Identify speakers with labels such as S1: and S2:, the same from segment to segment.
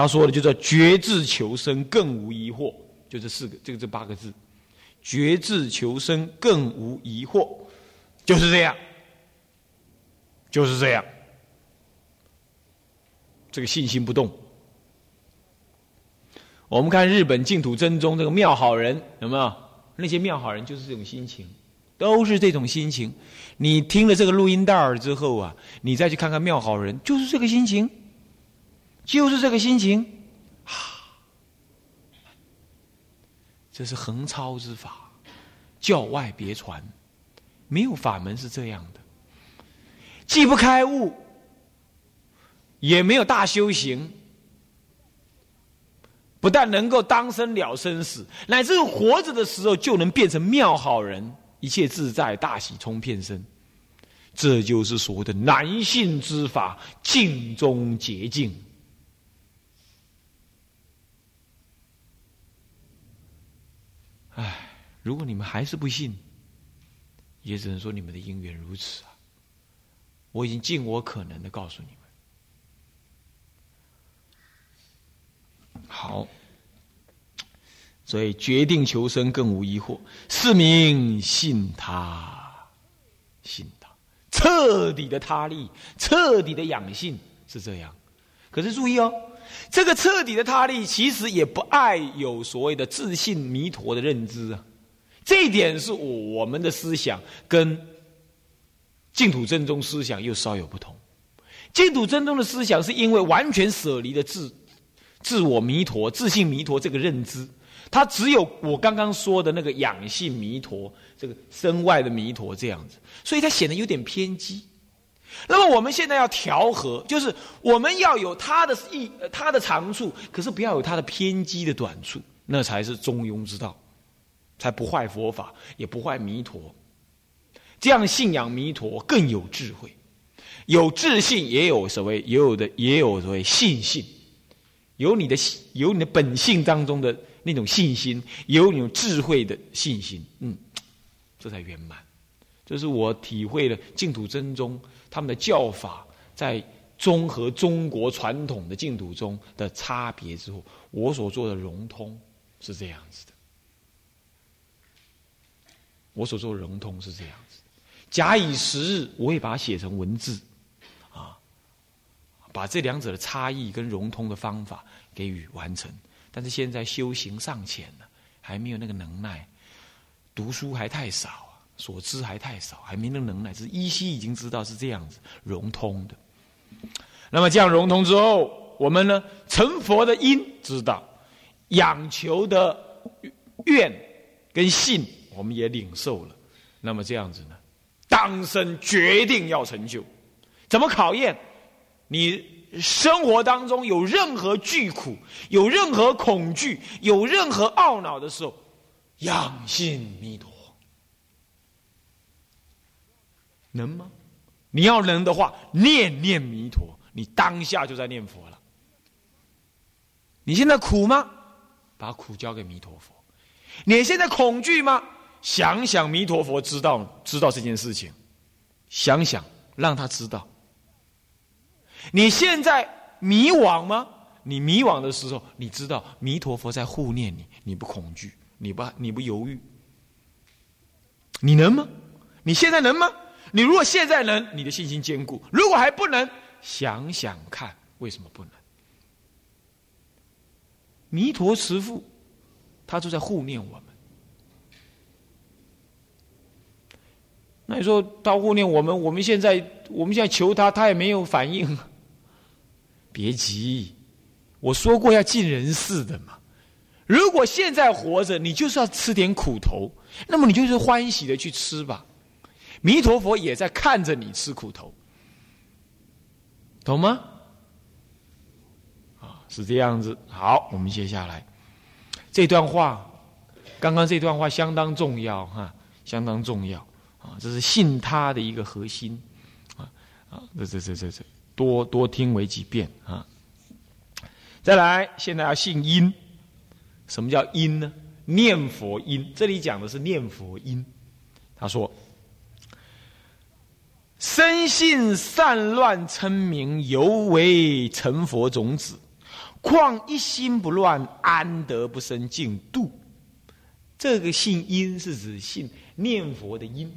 S1: 他说的就叫绝智求生，更无疑惑，就这四个，这个这八个字，绝智求生，更无疑惑，就是这样，就是这样，这个信心不动。我们看日本净土真宗这个妙好人有没有？那些妙好人就是这种心情，都是这种心情。你听了这个录音带儿之后啊，你再去看看妙好人，就是这个心情。就是这个心情，啊，这是横超之法，教外别传，没有法门是这样的，既不开悟，也没有大修行，不但能够当生了生死，乃至活着的时候就能变成妙好人，一切自在，大喜冲遍身，这就是所谓的男性之法，净中捷径。唉，如果你们还是不信，也只能说你们的因缘如此啊！我已经尽我可能的告诉你们。好，所以决定求生更无疑惑，是名信他，信他，彻底的他力，彻底的养性是这样。可是注意哦。这个彻底的他力，其实也不爱有所谓的自信弥陀的认知啊。这一点是我们的思想跟净土正宗思想又稍有不同。净土正宗的思想是因为完全舍离了自自我弥陀、自信弥陀这个认知，他只有我刚刚说的那个养性弥陀、这个身外的弥陀这样子，所以他显得有点偏激。那么我们现在要调和，就是我们要有他的意，他的长处，可是不要有他的偏激的短处，那才是中庸之道，才不坏佛法，也不坏弥陀。这样信仰弥陀更有智慧，有自信，也有所谓，也有的，也有所谓信心，有你的有你的本性当中的那种信心，有你智慧的信心，嗯，这才圆满。这是我体会了净土真宗。他们的教法在综合中国传统的净土中的差别之后，我所做的融通是这样子的。我所做的融通是这样子，假以时日，我也把它写成文字，啊，把这两者的差异跟融通的方法给予完成。但是现在修行尚浅呢，还没有那个能耐，读书还太少。所知还太少，还没那能耐，只是依稀已经知道是这样子融通的。那么这样融通之后，我们呢成佛的因知道，仰求的愿跟信，我们也领受了。那么这样子呢，当生决定要成就，怎么考验？你生活当中有任何惧苦，有任何恐惧，有任何懊恼的时候，仰信弥陀。能吗？你要能的话，念念弥陀，你当下就在念佛了。你现在苦吗？把苦交给弥陀佛。你现在恐惧吗？想想弥陀佛知道知道这件事情，想想让他知道。你现在迷惘吗？你迷惘的时候，你知道弥陀佛在护念你，你不恐惧，你不你不犹豫，你能吗？你现在能吗？你如果现在能，你的信心坚固；如果还不能，想想看，为什么不能？弥陀慈父，他就在护念我们。那你说他护念我们，我们现在我们现在求他，他也没有反应。别急，我说过要尽人事的嘛。如果现在活着，你就是要吃点苦头，那么你就是欢喜的去吃吧。弥陀佛也在看着你吃苦头，懂吗？啊，是这样子。好，我们接下来这段话，刚刚这段话相当重要哈，相当重要啊，这是信他的一个核心啊啊，这这这这这多多听为几遍啊。再来，现在要信因，什么叫因呢？念佛因，这里讲的是念佛因。他说。生性散乱称名，犹为成佛种子；况一心不乱，安得不生净度？这个信因是指信念佛的因。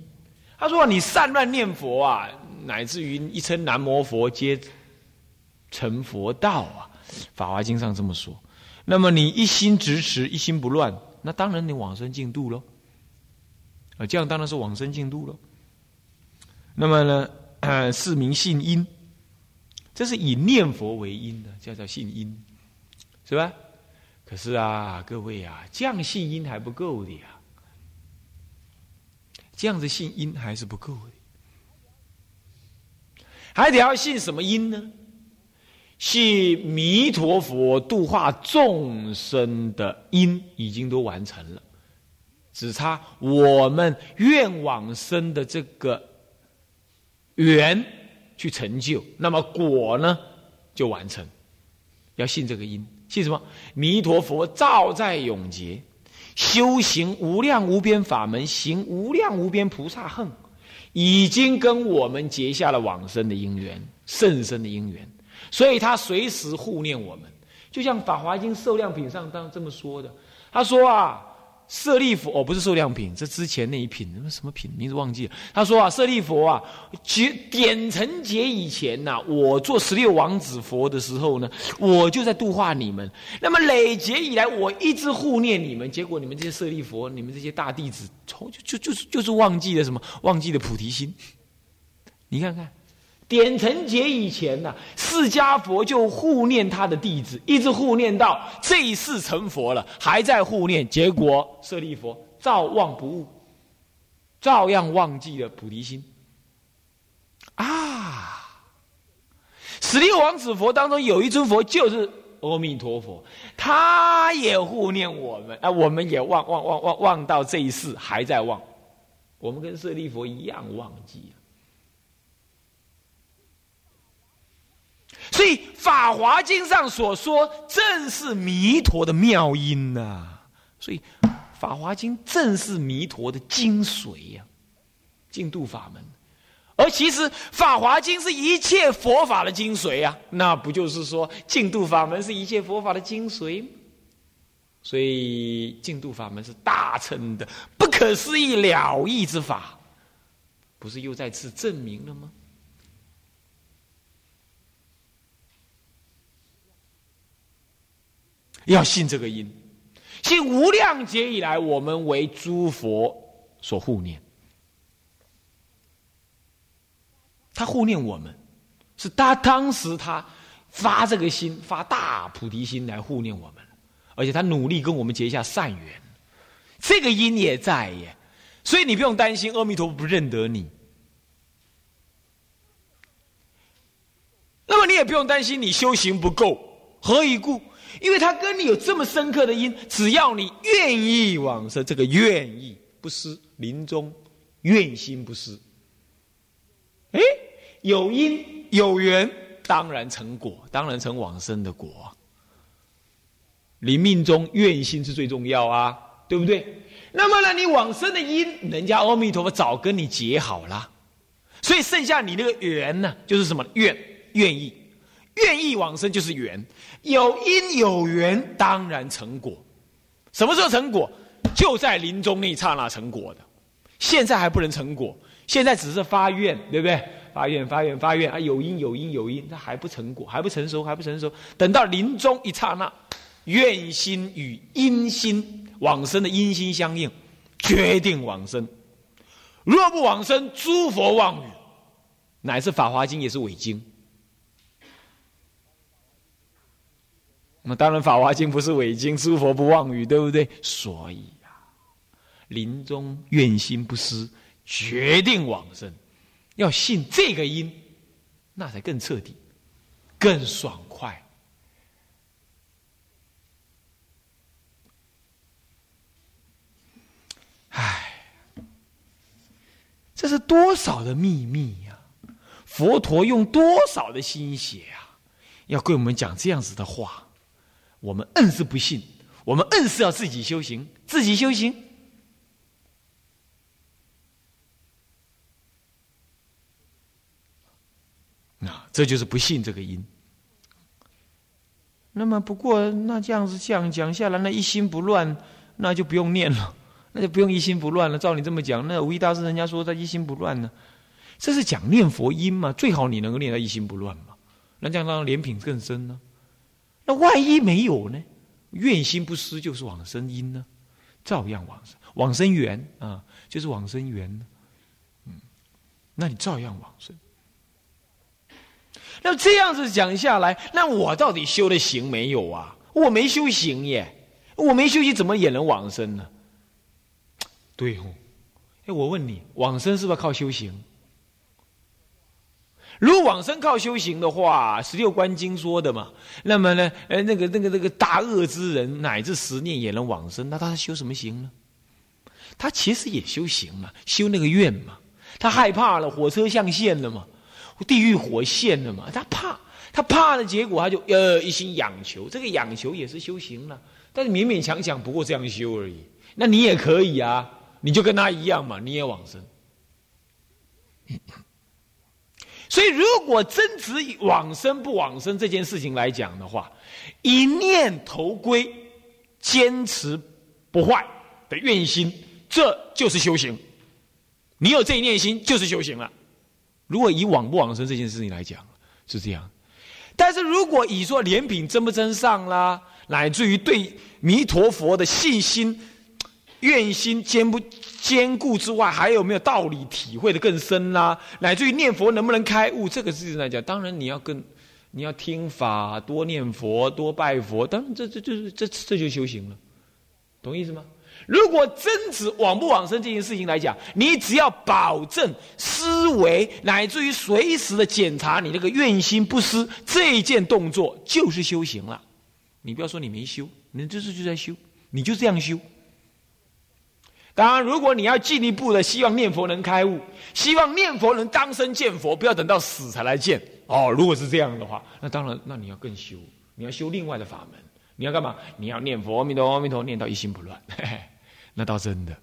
S1: 他说：“你善乱念佛啊，乃至于一称南无佛，皆成佛道啊。”《法华经》上这么说。那么你一心执持，一心不乱，那当然你往生净度喽。啊，这样当然是往生净度喽。那么呢，是名信因，这是以念佛为因的，叫做信因，是吧？可是啊，各位啊，这样信因还不够的呀。这样子信因还是不够的，还得要信什么因呢？信弥陀佛度化众生的因已经都完成了，只差我们愿往生的这个缘去成就，那么果呢就完成。要信这个因，信什么？弥陀佛照在永劫，修行无量无边法门，行无量无边菩萨行，已经跟我们结下了往生的因缘，甚深的因缘。所以他随时护念我们，就像《法华经·受量品》上当这么说的。他说啊，舍利佛哦，不是受量品，这之前那一品，什么什么品，名字忘记了。他说啊，舍利佛啊，结点成结以前呐，我做十六王子佛的时候呢，我就在度化你们。那么累劫以来，我一直护念你们，结果你们这些舍利佛，你们这些大弟子，从就就就是就是忘记了什么，忘记了菩提心。你看看。点成劫以前呢，释迦佛就护念他的弟子，一直护念到这一世成佛了，还在护念。结果舍利佛照忘不误，照样忘记了菩提心。啊！十六王子佛当中有一尊佛就是阿弥陀佛，他也护念我们，啊，我们也忘忘忘忘忘到这一世还在忘，我们跟舍利佛一样忘记了。所以《法华经》上所说，正是弥陀的妙音呐。所以《法华经》正是弥陀的精髓呀，净度法门。而其实《法华经》是一切佛法的精髓呀，那不就是说净度法门是一切佛法的精髓？所以净度法门是大乘的不可思议了义之法，不是又再次证明了吗？要信这个因，信无量劫以来，我们为诸佛所护念。他护念我们，是他当时他发这个心，发大菩提心来护念我们，而且他努力跟我们结下善缘，这个因也在耶。所以你不用担心阿弥陀佛不认得你，那么你也不用担心你修行不够，何以故？因为他跟你有这么深刻的因，只要你愿意往生，这个愿意不失临终，愿心不失。哎，有因有缘，当然成果，当然成往生的果。临命中愿心是最重要啊，对不对？那么呢，你往生的因，人家阿弥陀佛早跟你结好了，所以剩下你那个缘呢，就是什么愿愿意。愿意往生就是缘，有因有缘，当然成果。什么时候成果？就在临终那一刹那成果的。现在还不能成果，现在只是发愿，对不对？发愿发愿发愿啊！有因有因有因，它还不成果，还不成熟，还不成熟。等到临终一刹那，愿心与因心往生的因心相应，决定往生。若不往生，诸佛妄语，乃至《法华经》也是伪经。那当然，《法华经》不是伪经，诸佛不妄语，对不对？所以呀，临终愿心不失，决定往生，要信这个因，那才更彻底，更爽快。唉，这是多少的秘密呀！佛陀用多少的心血啊，要跟我们讲这样子的话。我们硬是不信，我们硬是要自己修行，自己修行。那这就是不信这个因。那么不过那这样子这样讲下来，那一心不乱，那就不用念了，那就不用一心不乱了。照你这么讲，那无一大师人家说他一心不乱呢，这是讲念佛音嘛？最好你能够念到一心不乱嘛？那这样让莲品更深呢？那万一没有呢？愿心不失就是往生因呢？照样往生，往生缘啊，就是往生缘。嗯，那你照样往生。那这样子讲下来，那我到底修的行没有啊？我没修行耶，我没修行，怎么也能往生呢？对哦，哎，我问你，往生是不是靠修行？如果往生靠修行的话，《十六观经》说的嘛，那么呢，呃，那个、那个、那个大恶之人，乃至十念也能往生，那他修什么行呢？他其实也修行嘛，修那个愿嘛。他害怕了，火车象限了嘛。地狱火现了嘛？他怕，他怕的结果，他就呃一心仰求。这个仰求也是修行了，但是勉勉强强不过这样修而已。那你也可以啊，你就跟他一样嘛，你也往生。所以，如果真指往生不往生这件事情来讲的话，一念头归，坚持不坏的愿心，这就是修行。你有这一念心，就是修行了。如果以往不往生这件事情来讲，是这样；但是如果以说莲品真不真上啦，乃至于对弥陀佛的信心、愿心坚不坚固之外，还有没有道理体会的更深啦？乃至于念佛能不能开悟，这个事情来讲，当然你要跟你要听法，多念佛，多拜佛，当然这这这这这就修行了，懂意思吗？如果真指往不往生这件事情来讲，你只要保证思维，乃至于随时的检查你那个愿心不失，这一件动作就是修行了。你不要说你没修，你这是就在修，你就这样修。当然，如果你要进一步的希望念佛能开悟，希望念佛能当生见佛，不要等到死才来见哦。如果是这样的话，那当然，那你要更修，你要修另外的法门，你要干嘛？你要念佛，阿弥陀，阿弥陀，念到一心不乱。嘿 嘿那倒真的，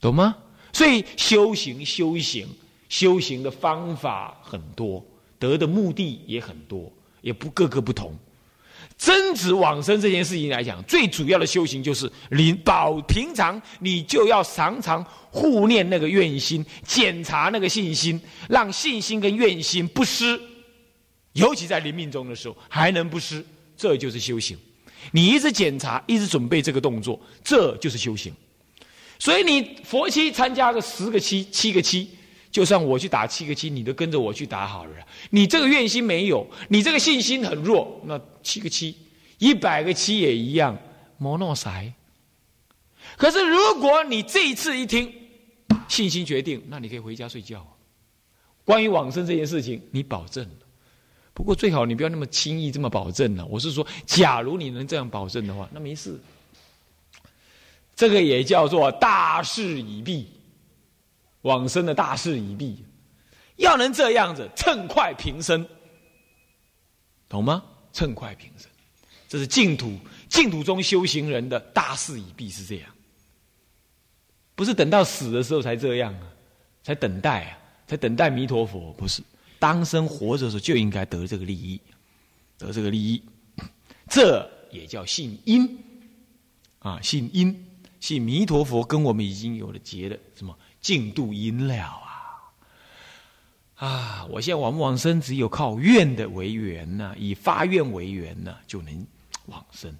S1: 懂吗？所以修行、修行、修行的方法很多，得的目的也很多，也不各个不同。真子往生这件事情来讲，最主要的修行就是临保平常，你就要常常护念那个愿心，检查那个信心，让信心跟愿心不失。尤其在临命中的时候，还能不失，这就是修行。你一直检查，一直准备这个动作，这就是修行。所以你佛七参加个十个七、七个七，就算我去打七个七，你都跟着我去打好了。你这个愿心没有，你这个信心很弱，那七个七、一百个七也一样，莫诺塞。可是如果你这一次一听，信心决定，那你可以回家睡觉。关于往生这件事情，你保证。不过最好你不要那么轻易这么保证了。我是说，假如你能这样保证的话，那没事。这个也叫做大势已毕，往生的大势已毕，要能这样子趁快平生，懂吗？趁快平生，这是净土净土中修行人的大势已毕是这样，不是等到死的时候才这样啊，才等待啊，才等待弥陀佛，不是。当生活着的时候就应该得这个利益，得这个利益，这也叫信因。啊，信因，信弥陀佛跟我们已经有了结的什么？净度因了啊啊！我现在往不往生，只有靠愿的为缘呢，以发愿为缘呢，就能往生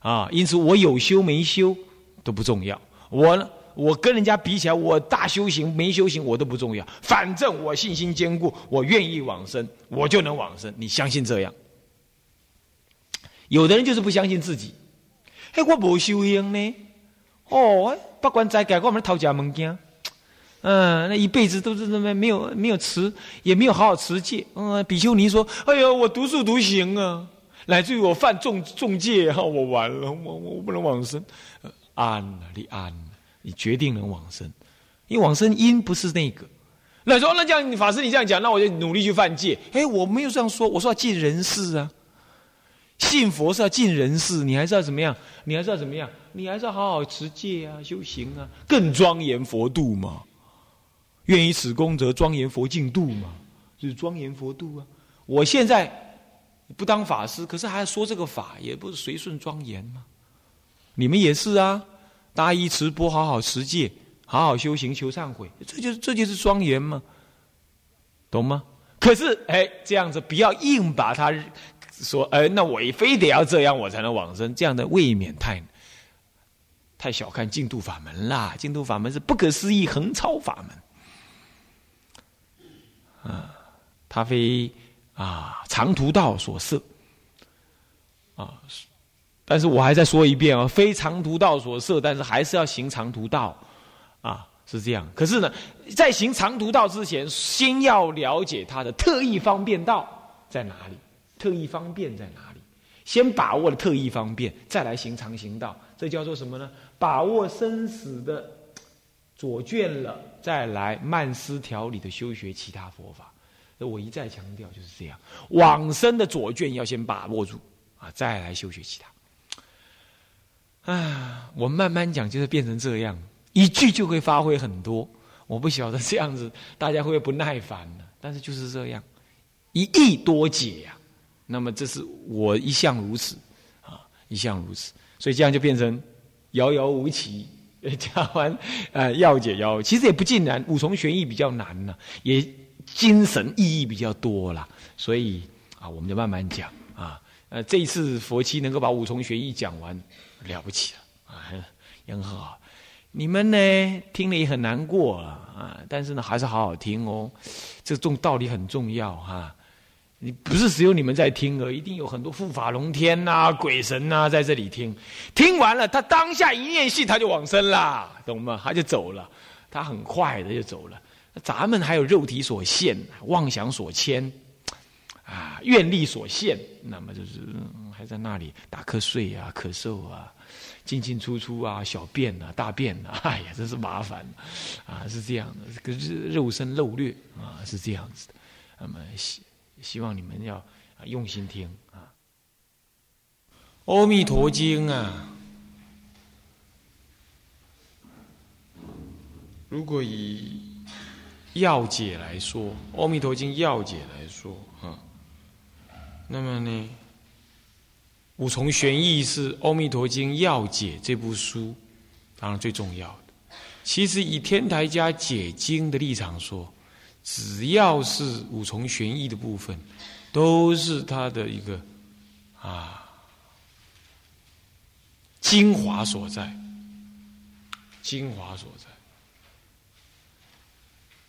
S1: 啊。因此，我有修没修都不重要，我呢。我跟人家比起来，我大修行没修行我都不重要，反正我信心坚固，我愿意往生，我就能往生。你相信这样？有的人就是不相信自己，嘿，我无修行呢，哦，不管在改，我们偷家门件，嗯，那一辈子都是那么没有没有持，也没有好好持戒。嗯，比丘尼说：“哎呀，我独树独行啊，乃至于我犯重重戒，哈，我完了，我我不能往生。”安了，你安。你决定能往生，因为往生因不是那个。那说那这样，法师你这样讲，那我就努力去犯戒。哎，我没有这样说，我说要尽人事啊。信佛是要尽人事，你还是要怎么样？你还是要怎么样？你还是要好好持戒啊，修行啊，更庄严佛度嘛。愿以此功德庄严佛净度嘛，就是庄严佛度啊。我现在不当法师，可是还要说这个法，也不是随顺庄严吗？你们也是啊，大衣持钵，好好持戒，好好修行，求忏悔，这就是这就是庄严吗？懂吗？可是哎，这样子不要硬把他说，哎，那我非得要这样，我才能往生，这样的未免太太小看净土法门啦。净土法门是不可思议横超法门啊，他非。啊，长途道所设，啊，但是我还再说一遍啊，非长途道所设，但是还是要行长途道，啊，是这样。可是呢，在行长途道之前，先要了解它的特异方便道在哪里，特异方便在哪里，先把握了特异方便，再来行长行道，这叫做什么呢？把握生死的左卷了，再来慢思调理的修学其他佛法。我一再强调就是这样，往生的左卷要先把握住啊，再来修学其他。啊，我慢慢讲，就是变成这样，一句就会发挥很多。我不晓得这样子大家会不会不耐烦呢？但是就是这样，一意多解呀。那么这是我一向如此啊，一向如此，所以这样就变成遥遥无期。讲完呃要解要，其实也不尽然，五重玄义比较难呢，也。精神意义比较多啦，所以啊，我们就慢慢讲啊。呃，这一次佛七能够把五重玄义讲完，了不起了啊，也很好。你们呢，听了也很难过啊，但是呢，还是好好听哦。这重道理很重要哈。你不是只有你们在听哦，一定有很多护法龙天呐、鬼神呐在这里听。听完了，他当下一念性，他就往生啦，懂吗？他就走了，他很快的就走了。咱们还有肉体所限，妄想所牵，啊，愿力所限，那么就是还在那里打瞌睡啊、咳嗽啊、进进出出啊、小便啊、大便啊，哎呀，真是麻烦，啊，是这样的，可是肉身漏略啊，是这样子的。那么希望你们要用心听啊，《阿弥陀经》啊，如果以要解来说，《阿弥陀经》要解来说，啊，那么呢，五重玄义是《阿弥陀经》要解这部书，当然最重要的。其实以天台家解经的立场说，只要是五重玄义的部分，都是它的一个啊精华所在，精华所在。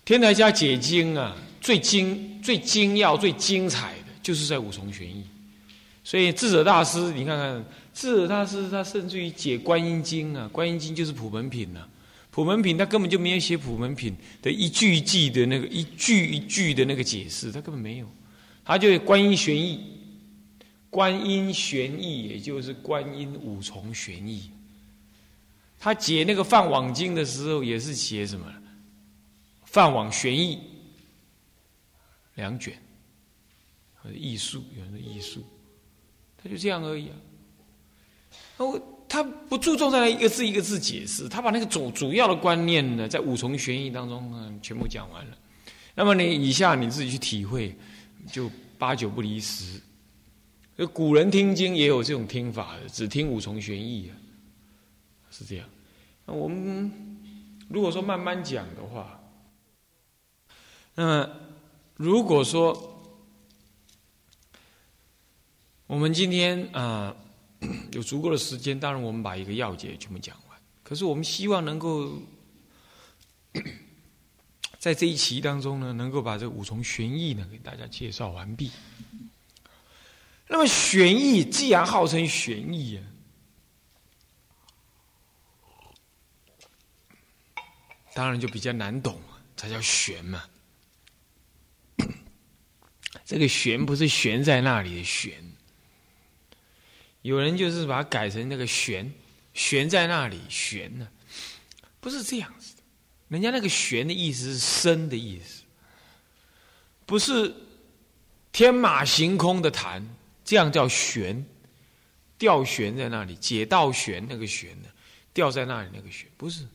S1: 天台家解经啊，最精、最精要、最精彩的，就是在五重玄义。所以智者大师，你看看智者大师，他甚至于解观音经啊，观音经就是普门品呐。普门品他根本就没有写普门品的一句一句的那个一句一句的那个解释，他根本没有。他就观音玄义，观音玄义，也就是观音五重玄义。他解那个梵网经的时候，也是写什么？泛网玄义两卷，或者艺术，有人说艺术，他就这样而已啊。哦，他不注重在一个字一个字解释，他把那个主主要的观念呢，在五重玄义当中呢，全部讲完了。那么你以下你自己去体会，就八九不离十。古人听经也有这种听法的，只听五重玄义啊，是这样。那我们如果说慢慢讲的话，那么，如果说我们今天啊 有足够的时间，当然我们把一个要解全部讲完。可是我们希望能够 在这一期当中呢，能够把这五重玄义呢给大家介绍完毕。那么玄义既然号称玄义啊，当然就比较难懂，才叫玄嘛。这个玄不是悬在那里的悬，有人就是把它改成那个悬，悬在那里悬呢，不是这样子的。人家那个悬的意思是深的意思，不是天马行空的谈，这样叫悬，吊悬在那里，解道悬那个悬呢，吊在那里那个悬，不是，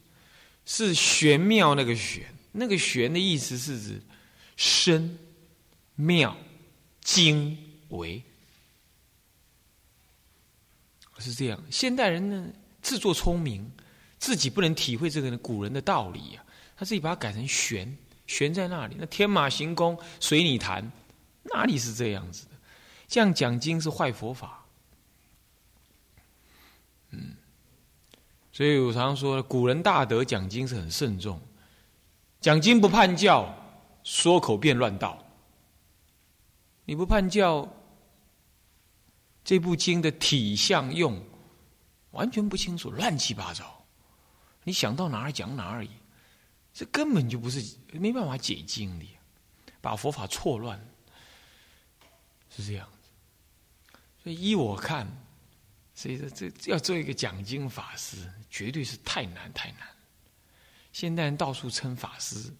S1: 是玄妙那个玄，那个玄的意思是指深。妙、精微，是这样。现代人呢，自作聪明，自己不能体会这个古人的道理呀，他自己把它改成玄，悬在那里。那天马行空，随你谈，哪里是这样子的？这样讲经是坏佛法。嗯，所以我常说，古人大德讲经是很慎重，讲经不叛教，说口便乱道。你不叛教，这部经的体相用完全不清楚，乱七八糟，你想到哪儿讲哪儿而已，这根本就不是没办法解经的，把佛法错乱，是这样子。所以依我看。所以说，这要做一个讲经法师，绝对是太难太难。现代人到处称法师，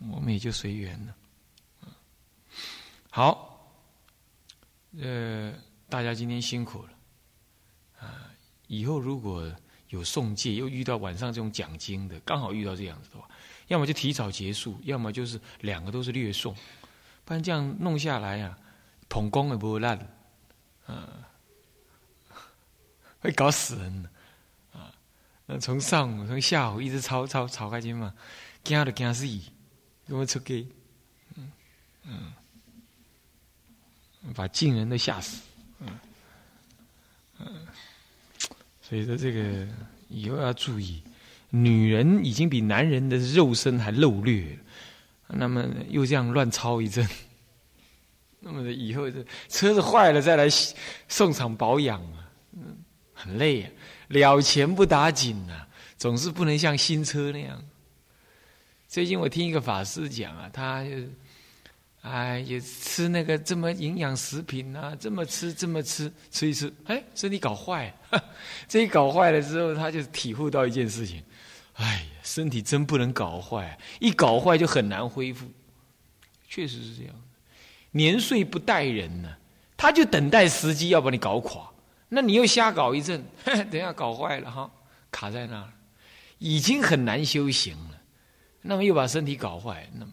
S1: 我们也就随缘了。好，呃，大家今天辛苦了。啊，以后如果有送戒，又遇到晚上这种讲经的，刚好遇到这样子的话，要么就提早结束，要么就是两个都是略送，不然这样弄下来啊，捧工也不会烂。嗯，会搞死人的啊！那从上午从下午一直吵吵吵开去嘛，惊都惊死，给我出去，嗯嗯，把近人都吓死，嗯嗯，所以说这个以后要注意，女人已经比男人的肉身还露略，那么又这样乱操一阵。那么以后这车子坏了再来送厂保养啊，嗯，很累啊，了钱不打紧呐，总是不能像新车那样。最近我听一个法师讲啊，他哎也吃那个这么营养食品啊，这么吃这么吃吃一吃，哎，身体搞坏，这一搞坏了之后，他就体会到一件事情，哎呀，身体真不能搞坏，一搞坏就很难恢复，确实是这样。年岁不待人呢，他就等待时机要把你搞垮。那你又瞎搞一阵，等下搞坏了哈，卡在那儿，已经很难修行了。那么又把身体搞坏，那么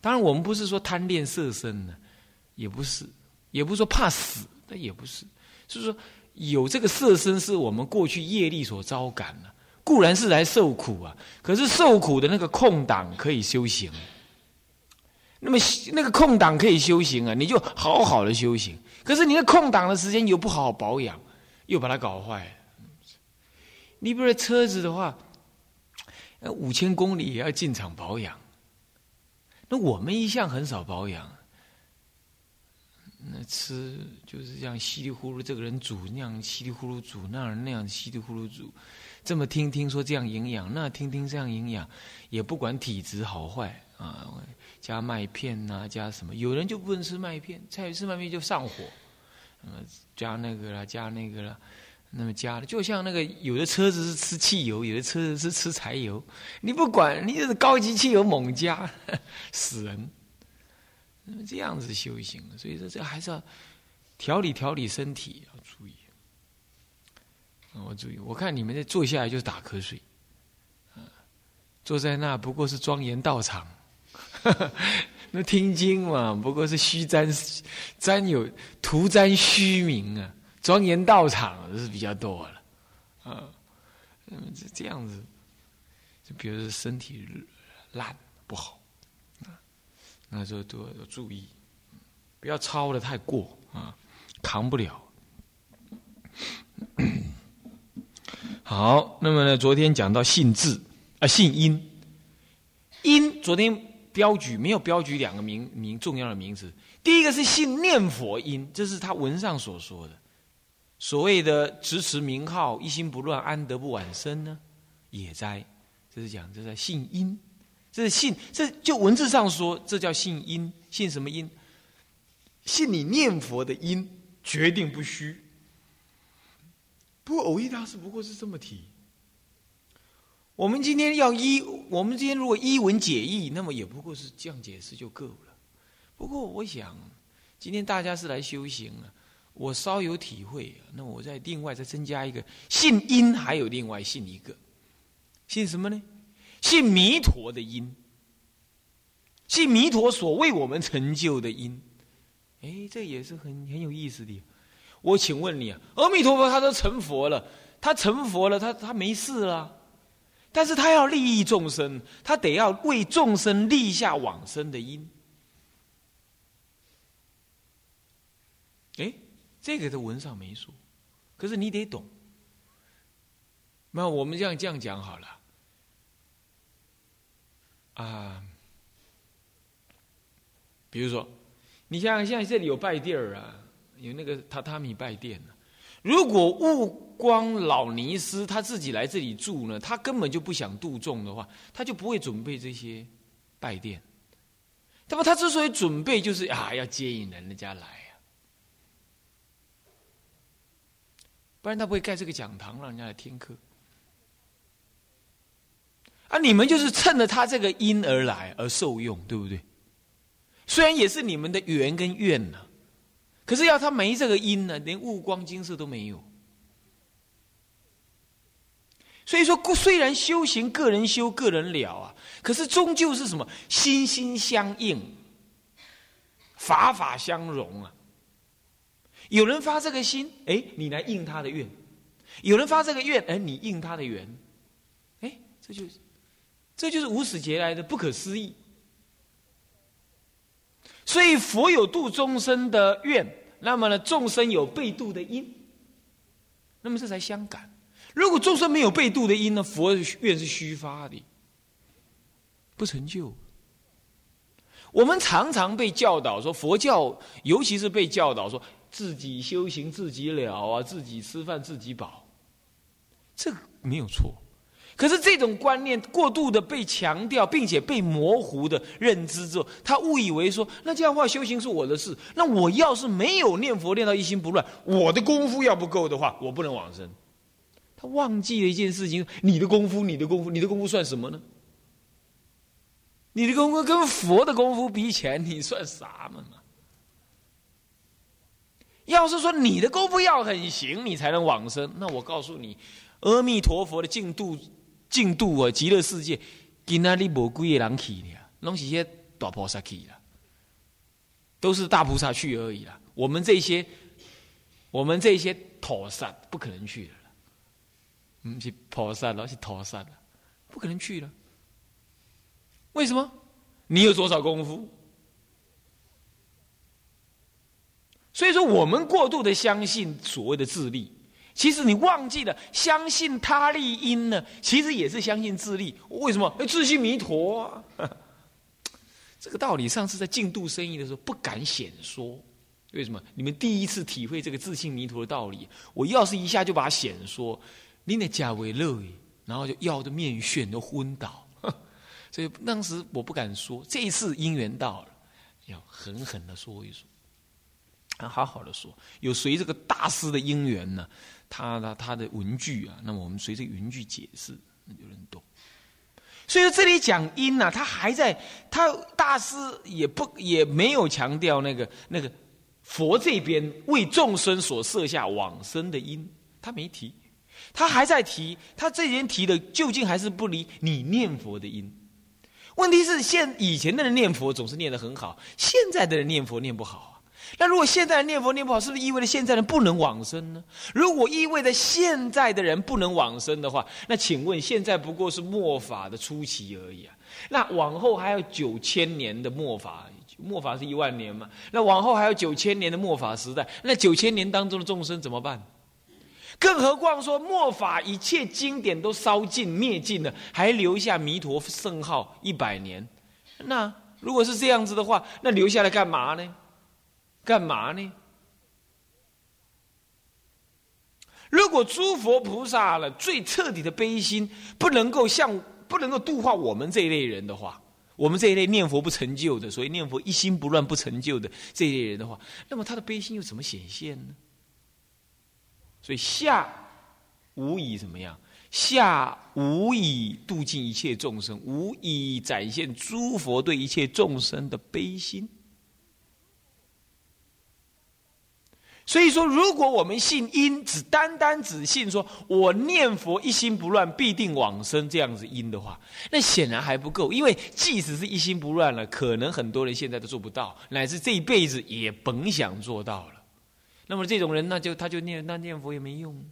S1: 当然我们不是说贪恋色身呢，也不是，也不是说怕死，那也不是，是说有这个色身是我们过去业力所招感的，固然是来受苦啊，可是受苦的那个空档可以修行。那么那个空档可以修行啊，你就好好的修行。可是你那空档的时间又不好好保养，又把它搞坏。你比如说车子的话，五千公里也要进厂保养。那我们一向很少保养，那吃就是这样稀里糊涂，这个人煮那样稀里糊涂煮，那人那样稀里糊涂煮，这么听听说这样营养，那听听这样营养，也不管体质好坏啊。加麦片呐，加什么？有人就不能吃麦片，菜吃麦片就上火。那么加那个啦，加那个啦，那么加的就像那个有的车子是吃汽油，有的车子是吃柴油。你不管，你就是高级汽油猛加，死人。那么这样子修行，所以说这还是要调理调理身体，要注意。我注意，我看你们在坐下来就是打瞌睡，坐在那不过是庄严道场。那听经嘛，不过是虚沾沾有徒沾虚名啊，庄严道场是比较多了啊。这这样子，就比如说身体烂不好啊，那就多要注意，不要超的太过啊，扛不了。好，那么呢，昨天讲到性质啊，性因因，昨天。标举没有标举两个名名重要的名词，第一个是信念佛因，这是他文上所说的，所谓的持持名号，一心不乱，安得不往生呢？也哉，这是讲这是信因，这是信，这就文字上说，这叫信因，信什么因？信你念佛的因，决定不虚。不过偶一大师不过是这么提。我们今天要依，我们今天如果依文解义，那么也不过是这样解释就够了。不过我想，今天大家是来修行啊，我稍有体会，那我再另外再增加一个信因，还有另外信一个，信什么呢？信弥陀的因，信弥陀所为我们成就的因。哎，这也是很很有意思的。我请问你啊，阿弥陀佛他都成佛了，他成佛了，他他没事了，但是他要利益众生，他得要为众生立下往生的因。哎，这个在文上没说，可是你得懂。那我们这样这样讲好了，啊，比如说，你像像这里有拜地儿啊，有那个榻榻米拜殿呢。如果悟光老尼斯他自己来这里住呢，他根本就不想度众的话，他就不会准备这些拜殿。那么他之所以准备，就是啊，要接引人家来啊，不然他不会盖这个讲堂让人家来听课。啊，你们就是趁着他这个因而来而受用，对不对？虽然也是你们的缘跟愿呢，可是要他没这个因呢，连悟光金色都没有。所以说，虽然修行个人修个人了啊，可是终究是什么？心心相应，法法相融啊。有人发这个心，哎，你来应他的愿；有人发这个愿，哎，你应他的缘。哎，这就是。这就是无始劫来的不可思议，所以佛有度众生的愿，那么呢，众生有被度的因，那么这才相感。如果众生没有被度的因呢，佛愿是虚发的，不成就。我们常常被教导说，佛教尤其是被教导说自己修行自己了啊，自己吃饭自己饱，这个没有错。可是这种观念过度的被强调，并且被模糊的认知之后，他误以为说，那这样的话修行是我的事。那我要是没有念佛念到一心不乱，我的功夫要不够的话，我不能往生。他忘记了一件事情：你的功夫，你的功夫，你的功夫算什么呢？你的功夫跟佛的功夫比起来，你算啥嘛？要是说你的功夫要很行，你才能往生，那我告诉你，阿弥陀佛的净度。净度啊，极乐世界，今那里无几个人去呢？拢是些大菩萨去了，都是大菩萨去而已啦。我们这些，我们这些陀萨不可能去的了。不，是菩萨了，是陀萨了，不可能去了。为什么？你有多少功夫？所以说，我们过度的相信所谓的自利。其实你忘记了，相信他利因呢，其实也是相信自利。为什么？自信弥陀啊，这个道理上次在净度生意的时候不敢显说。为什么？你们第一次体会这个自信弥陀的道理，我要是一下就把它显说，你得假为乐然后就要的面眩都昏倒。所以当时我不敢说，这一次因缘到了，要狠狠的说一说，好好的说。有随这个大师的因缘呢？他的他的文具啊，那么我们随着文具解释，那就能懂。所以说这里讲因呢，他还在他大师也不也没有强调那个那个佛这边为众生所设下往生的因，他没提，他还在提，他这边提的究竟还是不离你念佛的因。问题是现以前的人念佛总是念得很好，现在的人念佛念不好。那如果现在念佛念不好，是不是意味着现在人不能往生呢？如果意味着现在的人不能往生的话，那请问现在不过是末法的初期而已啊！那往后还有九千年的末法，末法是一万年嘛？那往后还有九千年的末法时代，那九千年当中的众生怎么办？更何况说末法一切经典都烧尽灭尽了，还留下弥陀圣号一百年，那如果是这样子的话，那留下来干嘛呢？干嘛呢？如果诸佛菩萨了最彻底的悲心不能够像不能够度化我们这一类人的话，我们这一类念佛不成就的，所以念佛一心不乱不成就的这一类人的话，那么他的悲心又怎么显现呢？所以下无以怎么样？下无以度尽一切众生，无以展现诸佛对一切众生的悲心。所以说，如果我们信因，只单单只信说我念佛一心不乱必定往生这样子因的话，那显然还不够。因为即使是一心不乱了，可能很多人现在都做不到，乃至这一辈子也甭想做到了。那么这种人，那就他就念那念佛也没用。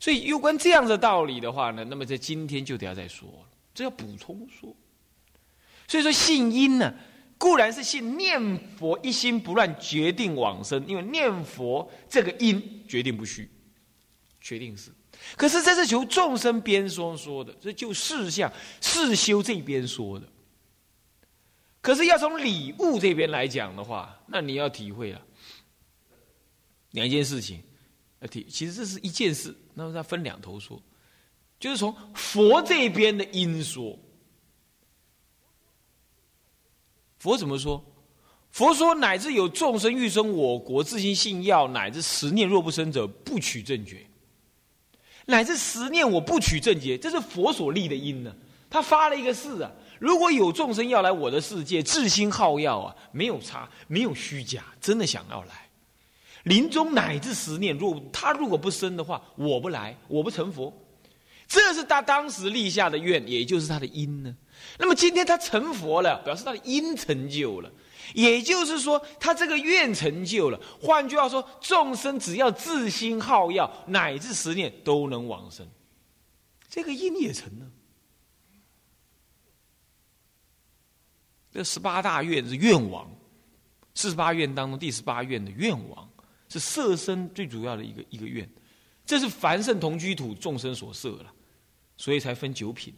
S1: 所以有关这样的道理的话呢，那么在今天就得要再说了，这要补充说。所以说信因呢，固然是信念佛一心不乱决定往生，因为念佛这个因决定不虚，决定是。可是这是求众生边说说的，这就事相事修这边说的。可是要从礼物这边来讲的话，那你要体会了两件事情。呃，体其实这是一件事，那么它分两头说，就是从佛这边的因说。佛怎么说？佛说：乃至有众生欲生我国，自心信要，乃至十念若不生者，不取正觉。乃至十念我不取正觉，这是佛所立的因呢。他发了一个誓啊。如果有众生要来我的世界，至心好要啊，没有差，没有虚假，真的想要来，临终乃至十念，若他如果不生的话，我不来，我不成佛，这是他当时立下的愿，也就是他的因呢。那么今天他成佛了，表示他的因成就了，也就是说他这个愿成就了。换句话说，众生只要自心好要，乃至十念都能往生，这个因也成了。这十八大愿是愿王，四十八愿当中第十八愿的愿王是色身最主要的一个一个愿，这是凡圣同居土众生所设了，所以才分九品。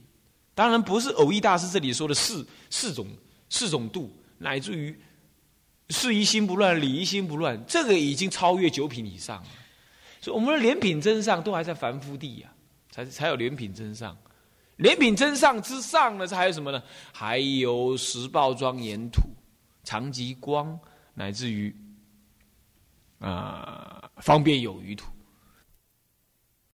S1: 当然不是偶益大师这里说的四四种四种度，乃至于事一心不乱，理一心不乱，这个已经超越九品以上了。所以我们的连品真上都还在凡夫地呀，才才有连品真上。连品真上之上呢，这还有什么呢？还有十报庄严土、长吉光，乃至于啊方便有余土。